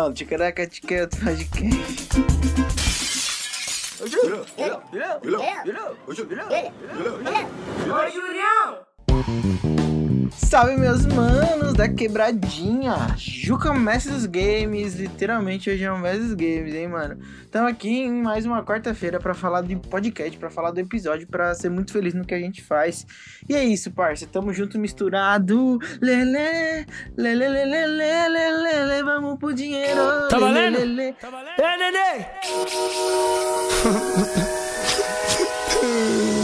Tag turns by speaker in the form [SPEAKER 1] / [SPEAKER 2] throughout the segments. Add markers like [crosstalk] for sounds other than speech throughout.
[SPEAKER 1] Não, ticaraca, ticaraca, podcast.
[SPEAKER 2] Julião! Julião! Julião! Julião! Julião!
[SPEAKER 3] Ô, Julião!
[SPEAKER 1] Salve meus manos da quebradinha! Juca Mestre dos Games, literalmente hoje é um Mestre dos Games, hein, mano? Estamos aqui em mais uma quarta-feira para falar de podcast, para falar do episódio, para ser muito feliz no que a gente faz. E é isso, parça, tamo junto misturado. Lele, lele, lele, lele, lele, vamos pro dinheiro.
[SPEAKER 4] Tá valendo?
[SPEAKER 1] Lele, lele.
[SPEAKER 4] Tá valendo? [laughs]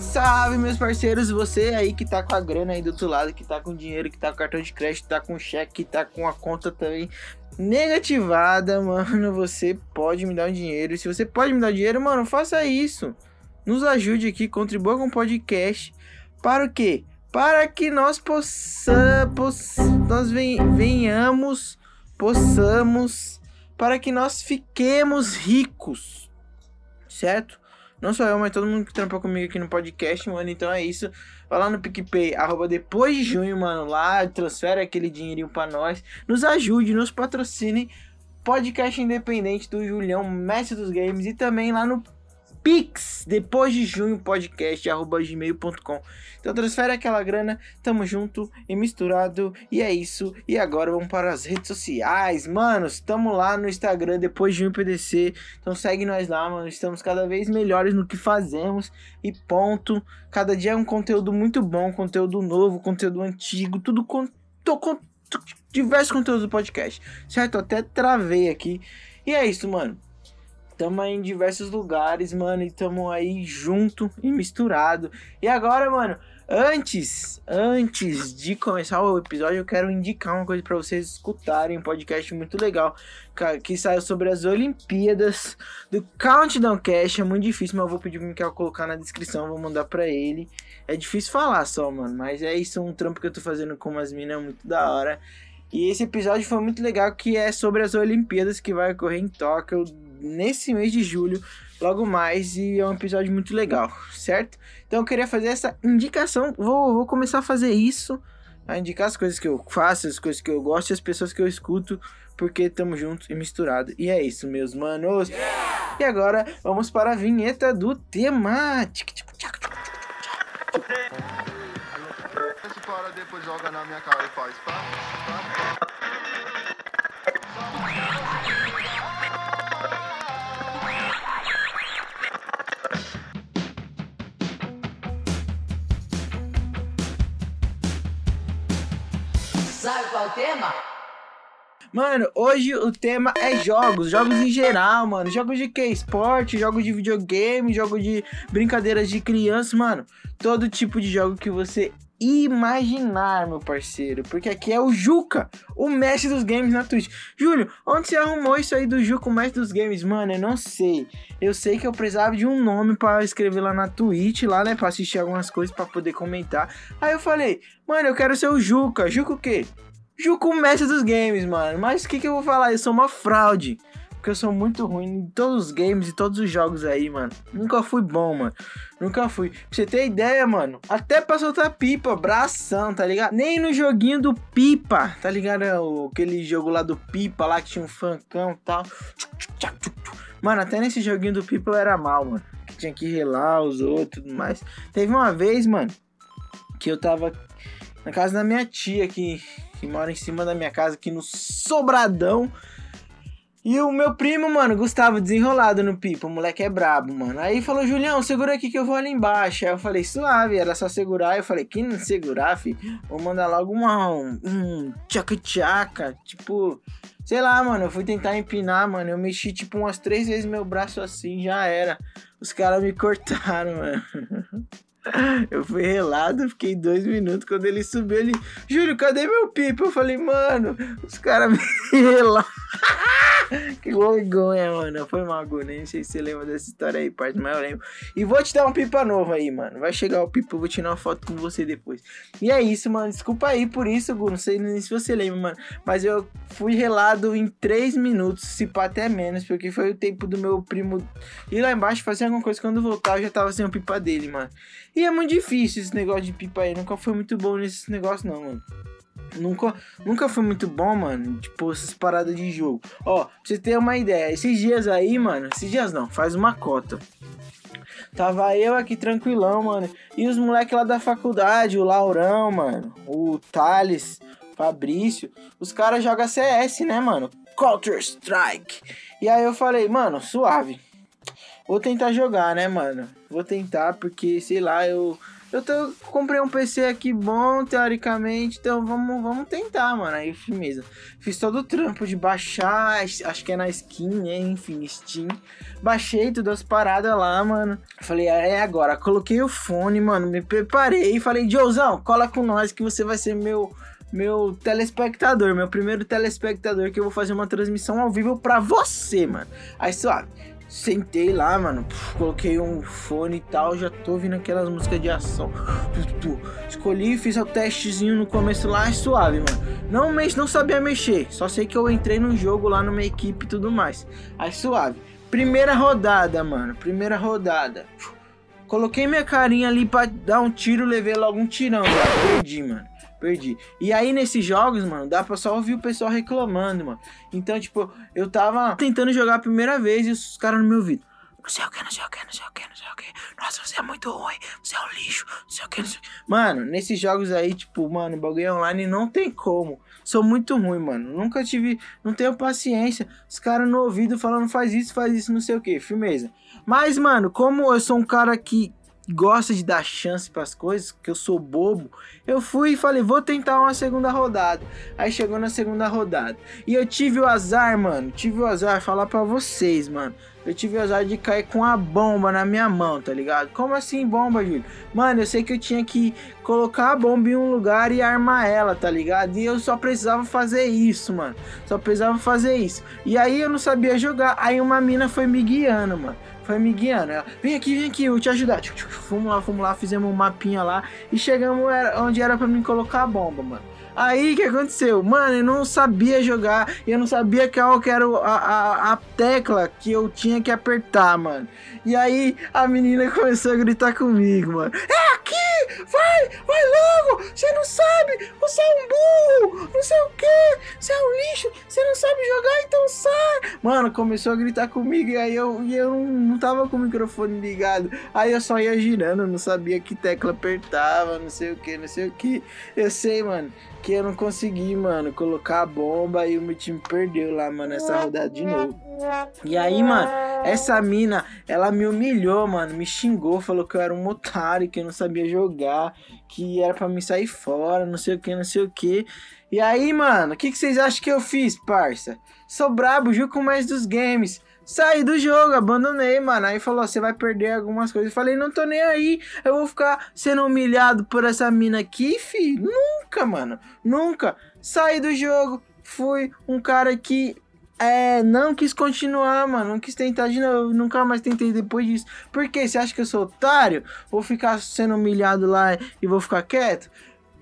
[SPEAKER 1] Salve, meus parceiros, você aí que tá com a grana aí do outro lado, que tá com dinheiro, que tá com cartão de crédito, tá com cheque, que tá com a conta também negativada, mano, você pode me dar um dinheiro. Se você pode me dar dinheiro, mano, faça isso. Nos ajude aqui, contribua com o podcast. Para o quê? Para que nós possamos, nós ven- venhamos, possamos, para que nós fiquemos ricos, certo? Não só eu, mas todo mundo que trampa comigo aqui no podcast, mano. Então é isso. Vai lá no PicPay, arroba depois de junho, mano. Lá, transfere aquele dinheirinho pra nós. Nos ajude, nos patrocine. Podcast independente do Julião, mestre dos games. E também lá no Pix, depois de junho, podcast, arroba gmail.com. Então transfere aquela grana, tamo junto e misturado. E é isso. E agora vamos para as redes sociais. Mano, estamos lá no Instagram, depois de junho PDC. Então segue nós lá, mano. Estamos cada vez melhores no que fazemos. E ponto. Cada dia é um conteúdo muito bom, conteúdo novo, conteúdo antigo, tudo com, tô com diversos conteúdos do podcast. Certo? Até travei aqui. E é isso, mano. Tamo aí em diversos lugares, mano, e tamo aí junto e misturado. E agora, mano, antes, antes de começar o episódio, eu quero indicar uma coisa pra vocês escutarem, um podcast muito legal, que saiu sobre as Olimpíadas do Countdown Cash. É muito difícil, mas eu vou pedir pro Mikael colocar na descrição, vou mandar pra ele. É difícil falar só, mano, mas é isso, um trampo que eu tô fazendo com umas minas muito da hora. E esse episódio foi muito legal, que é sobre as Olimpíadas que vai ocorrer em Tóquio nesse mês de julho, logo mais, e é um episódio muito legal, certo? Então eu queria fazer essa indicação, vou, vou começar a fazer isso, a indicar as coisas que eu faço, as coisas que eu gosto e as pessoas que eu escuto, porque tamo junto e misturado. E é isso, meus manos. E agora vamos para a vinheta do tema. Tic, tic, tchac, tchac.
[SPEAKER 2] Esse para depois joga na minha cara e faz pá,
[SPEAKER 3] o tema?
[SPEAKER 1] Mano, hoje o tema é jogos, jogos em geral, mano. Jogos de que? Esporte, jogos de videogame, jogos de brincadeiras de criança, mano. Todo tipo de jogo que você imaginar, meu parceiro. Porque aqui é o Juca, o mestre dos games na Twitch. Júlio, onde você arrumou isso aí do Juca, o mestre dos games? Mano, eu não sei. Eu sei que eu precisava de um nome pra escrever lá na Twitch, lá, né? Pra assistir algumas coisas, pra poder comentar. Aí eu falei, mano, eu quero ser o Juca. Juca o quê? Juca o mestre dos games, mano. Mas o que, que eu vou falar? Eu sou uma fraude. Porque eu sou muito ruim em todos os games e todos os jogos aí, mano. Nunca fui bom, mano. Nunca fui. Pra você ter ideia, mano. Até pra soltar pipa, bração, tá ligado? Nem no joguinho do pipa, tá ligado? É Aquele jogo lá do pipa lá que tinha um funkão e tal. Mano, até nesse joguinho do pipa eu era mal, mano. Tinha que relar os outros e tudo mais. Teve uma vez, mano, que eu tava na casa da minha tia que, que mora em cima da minha casa aqui no Sobradão. E o meu primo, mano, Gustavo, desenrolado no pipa, o moleque é brabo, mano. Aí falou, Julião, segura aqui que eu vou ali embaixo. Aí eu falei, suave, era só segurar. Eu falei, que não segurar, fi? Vou mandar logo uma, um, um tchaca-tchaca, tipo... Sei lá, mano, eu fui tentar empinar, mano. Eu mexi, tipo, umas três vezes meu braço assim, já era. Os caras me cortaram, [laughs] mano. [laughs] Eu fui relado, fiquei dois minutos. Quando ele subiu, ele. Júlio, cadê meu pipa? Eu falei, mano, os caras me [laughs] relaram. [laughs] que vergonha, mano. Foi mal, Gu. Nem sei se você lembra dessa história aí, parte, mas eu lembro. E vou te dar um pipa novo aí, mano. Vai chegar o pipa, eu vou tirar uma foto com você depois. E é isso, mano. Desculpa aí por isso, Gu. Não sei nem se você lembra, mano. Mas eu fui relado em 3 minutos, se pá até menos, porque foi o tempo do meu primo ir lá embaixo fazer alguma coisa. Quando voltar, eu já tava sem o pipa dele, mano. E é muito difícil esse negócio de pipa aí. Nunca foi muito bom nesse negócio, não, mano. Nunca, nunca foi muito bom, mano. Tipo, essas paradas de jogo. Ó, pra você ter uma ideia, esses dias aí, mano. Esses dias não, faz uma cota. Tava eu aqui tranquilão, mano. E os moleques lá da faculdade, o Laurão, mano. O Thales, Fabrício. Os caras jogam CS, né, mano? Counter Strike. E aí eu falei, mano, suave. Vou tentar jogar, né, mano? Vou tentar, porque, sei lá, eu eu tô, comprei um PC aqui bom, teoricamente, então vamos, vamos tentar, mano. Aí, firmeza. Fiz todo o trampo de baixar, acho que é na skin, né? Enfim, Steam. Baixei todas as paradas lá, mano. Falei, é agora. Coloquei o fone, mano, me preparei. Falei, Joezão, cola com nós que você vai ser meu meu telespectador, meu primeiro telespectador que eu vou fazer uma transmissão ao vivo pra você, mano. Aí, suave. Sentei lá, mano, puf, coloquei um fone e tal, já tô ouvindo aquelas músicas de ação. Escolhi, fiz o testezinho no começo lá, é suave, mano. Não, não sabia mexer, só sei que eu entrei no jogo lá numa equipe e tudo mais. Aí suave. Primeira rodada, mano, primeira rodada. Coloquei minha carinha ali pra dar um tiro, levei logo um tirão, já perdi, mano perdi. E aí nesses jogos, mano, dá pra só ouvir o pessoal reclamando, mano. Então, tipo, eu tava tentando jogar a primeira vez e os caras no meu ouvido. Não sei o que, não sei o que, não sei o que, não sei o que. Nossa, você é muito ruim, você é um lixo, não sei o que, não sei o que. Mano, nesses jogos aí, tipo, mano, bagulho online não tem como. Sou muito ruim, mano. Nunca tive, não tenho paciência. Os caras no ouvido falando faz isso, faz isso, não sei o que, firmeza. Mas, mano, como eu sou um cara que gosta de dar chance para as coisas, que eu sou bobo, eu fui e falei, vou tentar uma segunda rodada. Aí chegou na segunda rodada. E eu tive o azar, mano, tive o azar, falar para vocês, mano. Eu tive o azar de cair com a bomba na minha mão, tá ligado? Como assim bomba, Júlio? Mano, eu sei que eu tinha que colocar a bomba em um lugar e armar ela, tá ligado? E eu só precisava fazer isso, mano. Só precisava fazer isso. E aí eu não sabia jogar. Aí uma mina foi me guiando, mano foi me guiando. Ela, vem aqui, vem aqui, eu te ajudar. Fomos lá, fomos lá, fizemos um mapinha lá e chegamos onde era para mim colocar a bomba, mano. Aí o que aconteceu? Mano, eu não sabia jogar e eu não sabia qual que era a, a, a, tecla que eu tinha que apertar, mano. E aí a menina começou a gritar comigo, mano. É aqui! Vai! Vai logo! Você não sabe! Você é um burro! Não sei o que! Você é um lixo! Você não sabe jogar, então sai! Mano, começou a gritar comigo e aí eu, e eu não, tava com o microfone ligado. Aí eu só ia girando, não sabia que tecla apertava, não sei o que, não sei o que. Eu sei, mano que eu não consegui, mano, colocar a bomba e o meu time perdeu lá, mano, essa rodada de novo. E aí, mano, essa mina, ela me humilhou, mano, me xingou, falou que eu era um otário, que eu não sabia jogar, que era para me sair fora, não sei o que, não sei o que. E aí, mano, o que, que vocês acham que eu fiz, parça? Sou brabo, junto com mais dos games. Saí do jogo, abandonei, mano. Aí falou: você vai perder algumas coisas. Eu falei: não tô nem aí. Eu vou ficar sendo humilhado por essa mina aqui, fi? Nunca, mano. Nunca. Saí do jogo. Fui um cara que é, não quis continuar, mano. Não quis tentar de novo. Nunca mais tentei depois disso. Por quê? Você acha que eu sou otário? Vou ficar sendo humilhado lá e vou ficar quieto?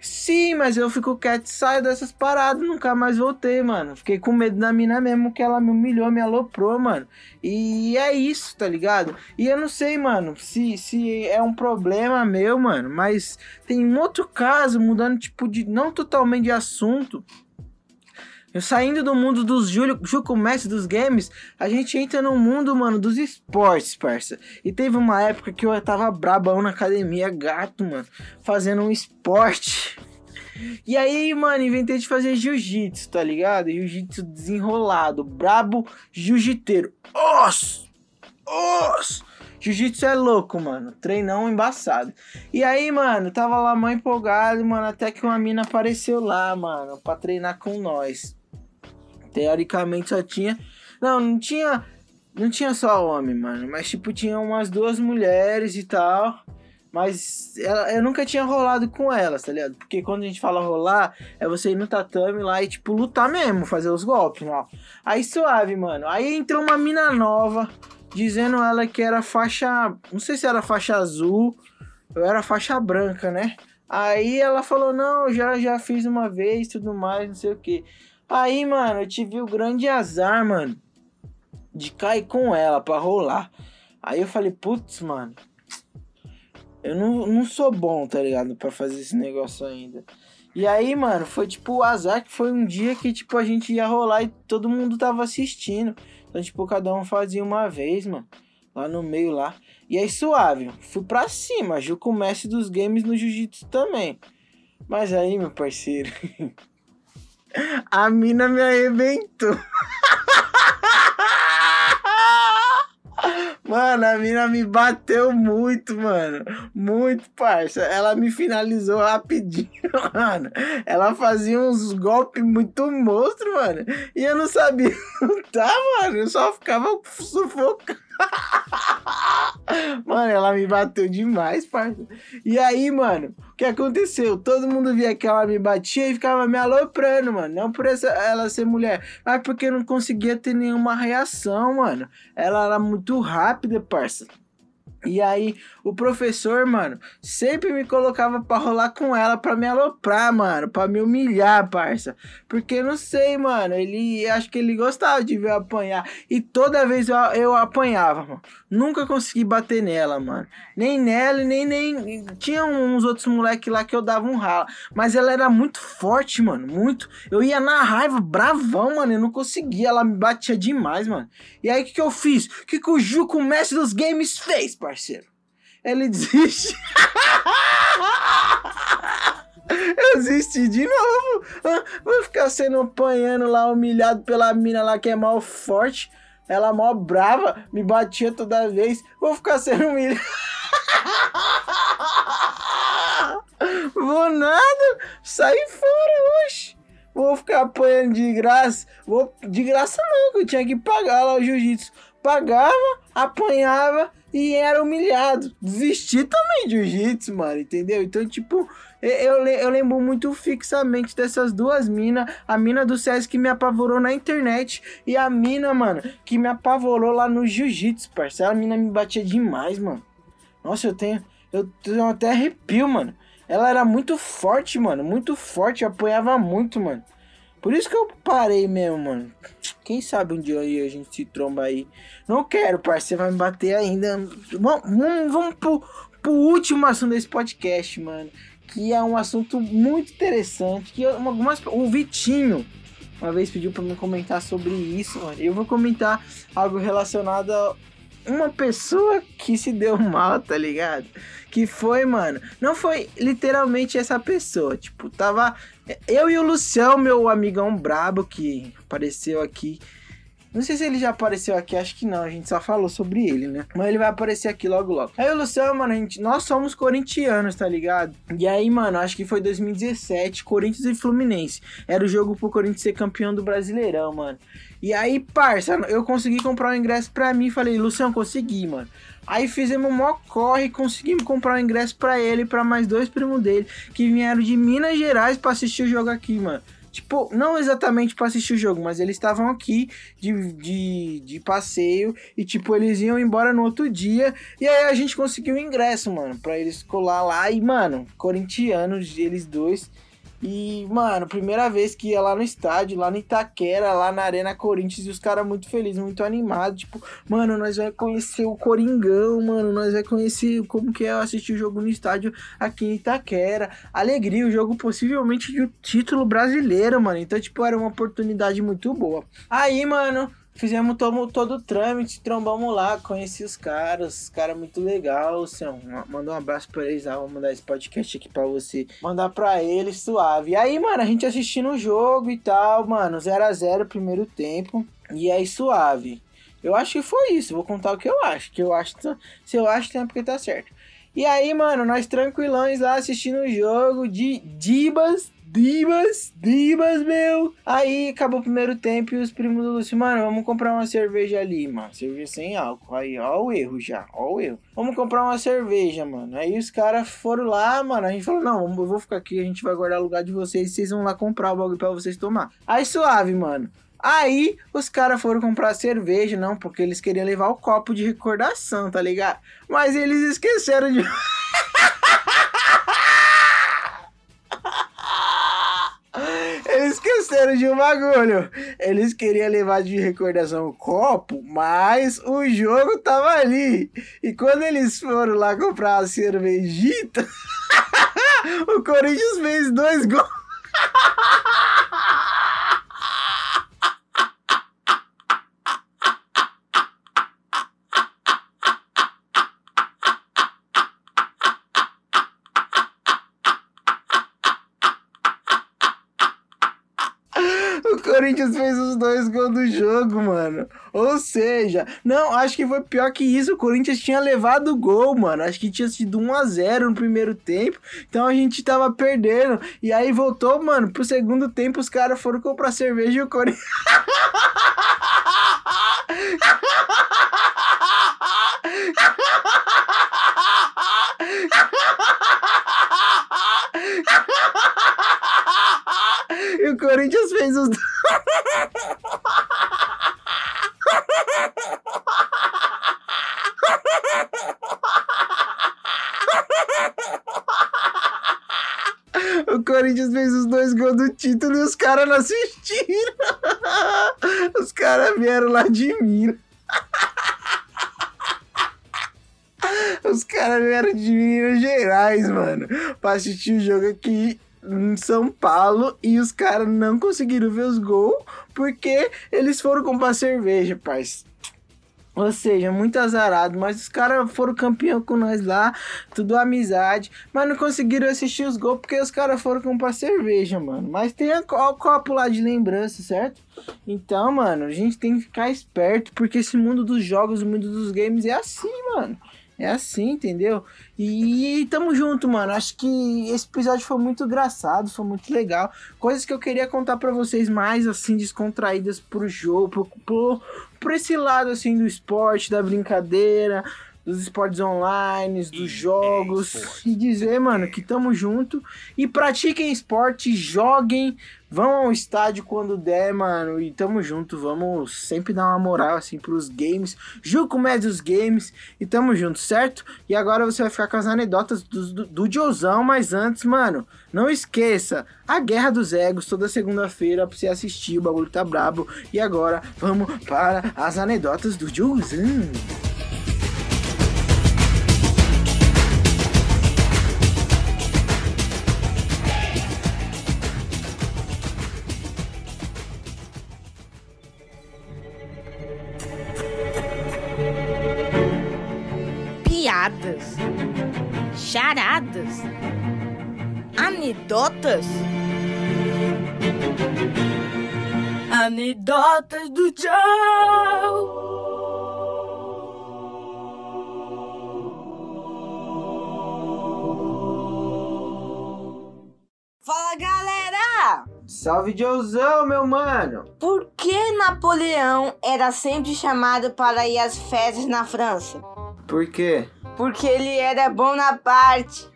[SPEAKER 1] Sim, mas eu fico quieto saio dessas paradas, nunca mais voltei, mano. Fiquei com medo da mina mesmo, que ela me humilhou, me aloprou, mano. E é isso, tá ligado? E eu não sei, mano, se, se é um problema meu, mano, mas tem um outro caso, mudando, tipo, de. Não totalmente de assunto, eu saindo do mundo dos Júlio, Juco Messi dos games, a gente entra no mundo, mano, dos esportes, parça. E teve uma época que eu tava brabão na academia, gato, mano, fazendo um esporte. E aí, mano, inventei de fazer jiu-jitsu, tá ligado? Jiu-jitsu desenrolado, brabo jiu-jiteiro. Os! Os! Jiu-jitsu é louco, mano. Treinão embaçado. E aí, mano, tava lá mãe empolgado, mano, até que uma mina apareceu lá, mano, pra treinar com nós. Teoricamente só tinha. Não, não tinha. Não tinha só homem, mano. Mas tipo, tinha umas duas mulheres e tal. Mas ela, eu nunca tinha rolado com elas, tá ligado? Porque quando a gente fala rolar, é você ir no tatame lá e, tipo, lutar mesmo, fazer os golpes lá. Aí suave, mano. Aí entrou uma mina nova, dizendo ela que era faixa. Não sei se era faixa azul, eu era faixa branca, né? Aí ela falou, não, já, já fiz uma vez, tudo mais, não sei o que. Aí, mano, eu tive o grande azar, mano, de cair com ela pra rolar. Aí eu falei, putz, mano, eu não, não sou bom, tá ligado? Pra fazer esse negócio ainda. E aí, mano, foi tipo o azar que foi um dia que, tipo, a gente ia rolar e todo mundo tava assistindo. Então, tipo, cada um fazia uma vez, mano. Lá no meio lá. E aí, suave. Fui pra cima. Ju com o mestre dos games no jiu-jitsu também. Mas aí, meu parceiro. [laughs] a mina me arrebentou. Mano, a mina me bateu muito, mano. Muito, parça. Ela me finalizou rapidinho, [laughs] mano. Ela fazia uns golpes muito monstro, mano. E eu não sabia [laughs] lutar, mano. Eu só ficava sufocando. [laughs] Mano, ela me bateu demais, parça. E aí, mano, o que aconteceu? Todo mundo via que ela me batia e ficava me aloprando, mano. Não por essa, ela ser mulher, mas porque eu não conseguia ter nenhuma reação, mano. Ela era muito rápida, parça. E aí, o professor, mano, sempre me colocava pra rolar com ela pra me aloprar, mano, pra me humilhar, parça. Porque não sei, mano, ele acho que ele gostava de ver eu apanhar. E toda vez eu, eu apanhava, mano. Nunca consegui bater nela, mano. Nem nela, nem nem. Tinha uns outros moleques lá que eu dava um rala. Mas ela era muito forte, mano. Muito. Eu ia na raiva, bravão, mano. Eu não conseguia. Ela me batia demais, mano. E aí, o que, que eu fiz? O que, que o Juco, o mestre dos games, fez, parceiro? Ele [laughs] desiste. Eu desisti de novo. Ah, Vou ficar sendo apanhando lá, humilhado pela mina lá que é mal forte. Ela mó brava, me batia toda vez. Vou ficar sendo humilhado. Vou nada, sair fora, oxe. Vou ficar apanhando de graça. Vou de graça não, que eu tinha que pagar lá o jiu-jitsu. Pagava, apanhava e era humilhado. Desisti também de jiu-jitsu, mano, entendeu? Então, tipo, eu, eu, le- eu lembro muito fixamente dessas duas minas. A mina do CS que me apavorou na internet. E a mina, mano, que me apavorou lá no jiu-jitsu, parceiro. A mina me batia demais, mano. Nossa, eu tenho. Eu tenho até arrepio, mano. Ela era muito forte, mano. Muito forte. Eu apanhava muito, mano. Por isso que eu parei mesmo, mano. Quem sabe um dia aí a gente se tromba aí. Não quero, parceiro. Vai me bater ainda. Vamos, vamos, vamos pro, pro último assunto desse podcast, mano. Que é um assunto muito interessante. Que algumas, o Vitinho uma vez pediu pra mim comentar sobre isso, mano. Eu vou comentar algo relacionado uma pessoa que se deu mal, tá ligado? Que foi, mano. Não foi literalmente essa pessoa. Tipo, tava. Eu e o Lucião, meu amigão brabo, que apareceu aqui. Não sei se ele já apareceu aqui, acho que não. A gente só falou sobre ele, né? Mas ele vai aparecer aqui logo, logo. Aí o Luciano, mano, a gente, nós somos corintianos, tá ligado? E aí, mano, acho que foi 2017, Corinthians e Fluminense. Era o jogo pro Corinthians ser campeão do Brasileirão, mano. E aí, parça, eu consegui comprar um ingresso pra mim. Falei, Luciano, consegui, mano. Aí fizemos um mó corre, conseguimos comprar um ingresso pra ele e pra mais dois primos dele que vieram de Minas Gerais pra assistir o jogo aqui, mano. Tipo, não exatamente pra assistir o jogo, mas eles estavam aqui de, de, de passeio e, tipo, eles iam embora no outro dia. E aí a gente conseguiu o ingresso, mano, pra eles colar lá. E, mano, corintianos, eles dois. E, mano, primeira vez que ia lá no estádio, lá no Itaquera, lá na Arena Corinthians, e os caras muito felizes, muito animados. Tipo, mano, nós vai conhecer o Coringão, mano, nós vai conhecer como que é assistir o jogo no estádio aqui em Itaquera. Alegria, o jogo possivelmente de um título brasileiro, mano. Então, tipo, era uma oportunidade muito boa. Aí, mano, fizemos todo, todo o trâmite, trombamos lá, conheci os caras, os caras muito legal, Luciano. Manda um abraço pra eles lá, vou mandar esse podcast aqui pra você. Mandar pra eles, suave. E aí, mano, a gente assistindo o jogo e tal, mano, 0x0 primeiro tempo. E aí, suave. Eu acho que foi isso, vou contar o que eu acho. Que eu acho, se eu acho, tem porque tá certo. E aí, mano, nós tranquilões lá assistindo o jogo de Dibas, Dimas, Dimas, meu. Aí acabou o primeiro tempo e os primos do Lúcio, mano, vamos comprar uma cerveja ali, mano. Cerveja sem álcool. Aí, ó o erro já, ó o erro. Vamos comprar uma cerveja, mano. Aí os caras foram lá, mano. A gente falou, não, eu vou ficar aqui, a gente vai guardar o lugar de vocês. Vocês vão lá comprar o bagulho pra vocês tomar. Aí suave, mano. Aí os caras foram comprar cerveja, não, porque eles queriam levar o copo de recordação, tá ligado? Mas eles esqueceram de. [laughs] esqueceram de um bagulho. Eles queriam levar de recordação o copo, mas o jogo tava ali. E quando eles foram lá comprar a cervejita, [laughs] o Corinthians fez dois gols. [laughs] O Corinthians fez os dois gols do jogo, mano. Ou seja, não, acho que foi pior que isso. O Corinthians tinha levado o gol, mano. Acho que tinha sido 1 a 0 no primeiro tempo. Então a gente tava perdendo. E aí voltou, mano, pro segundo tempo. Os caras foram comprar cerveja e o Corinthians. [laughs] E o Corinthians fez os. O Corinthians fez os dois gols do título e os caras não assistiram. Os caras vieram lá de Minas. Os caras vieram de Minas Gerais, mano, pra assistir o jogo aqui em São Paulo e os caras não conseguiram ver os gols porque eles foram comprar cerveja, parceiro. Ou seja, muito azarado, mas os caras foram campeão com nós lá, tudo amizade, mas não conseguiram assistir os gols porque os caras foram comprar cerveja, mano. Mas tem a, o copo lá de lembrança, certo? Então, mano, a gente tem que ficar esperto porque esse mundo dos jogos, o mundo dos games é assim, mano. É assim, entendeu? E tamo junto, mano. Acho que esse episódio foi muito engraçado, foi muito legal. Coisas que eu queria contar pra vocês mais, assim, descontraídas pro jogo, pro, pro, por esse lado, assim, do esporte, da brincadeira, dos esportes online, dos jogos. E dizer, mano, que tamo junto. E pratiquem esporte, joguem, vão ao estádio quando der, mano. E tamo junto, vamos sempre dar uma moral, assim, pros games. Juco dos games. E tamo junto, certo? E agora você vai ficar com as anedotas do, do, do Joezão, mas antes, mano, não esqueça, a Guerra dos Egos, toda segunda-feira, pra você assistir, o bagulho tá brabo. E agora, vamos para as anedotas do Joezão.
[SPEAKER 5] Anedotas. Anedotas do Joe. Fala galera!
[SPEAKER 1] Salve Joezão, meu mano!
[SPEAKER 5] Por que Napoleão era sempre chamado para ir às festas na França?
[SPEAKER 1] Por quê?
[SPEAKER 5] Porque ele era bom na parte.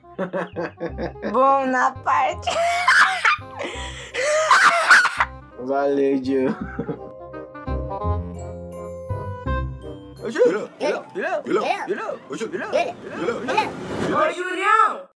[SPEAKER 5] Bom na parte.
[SPEAKER 1] Valeu,
[SPEAKER 2] Gil. Ô, Julião! Ô, Julião!
[SPEAKER 5] Ô, Julião!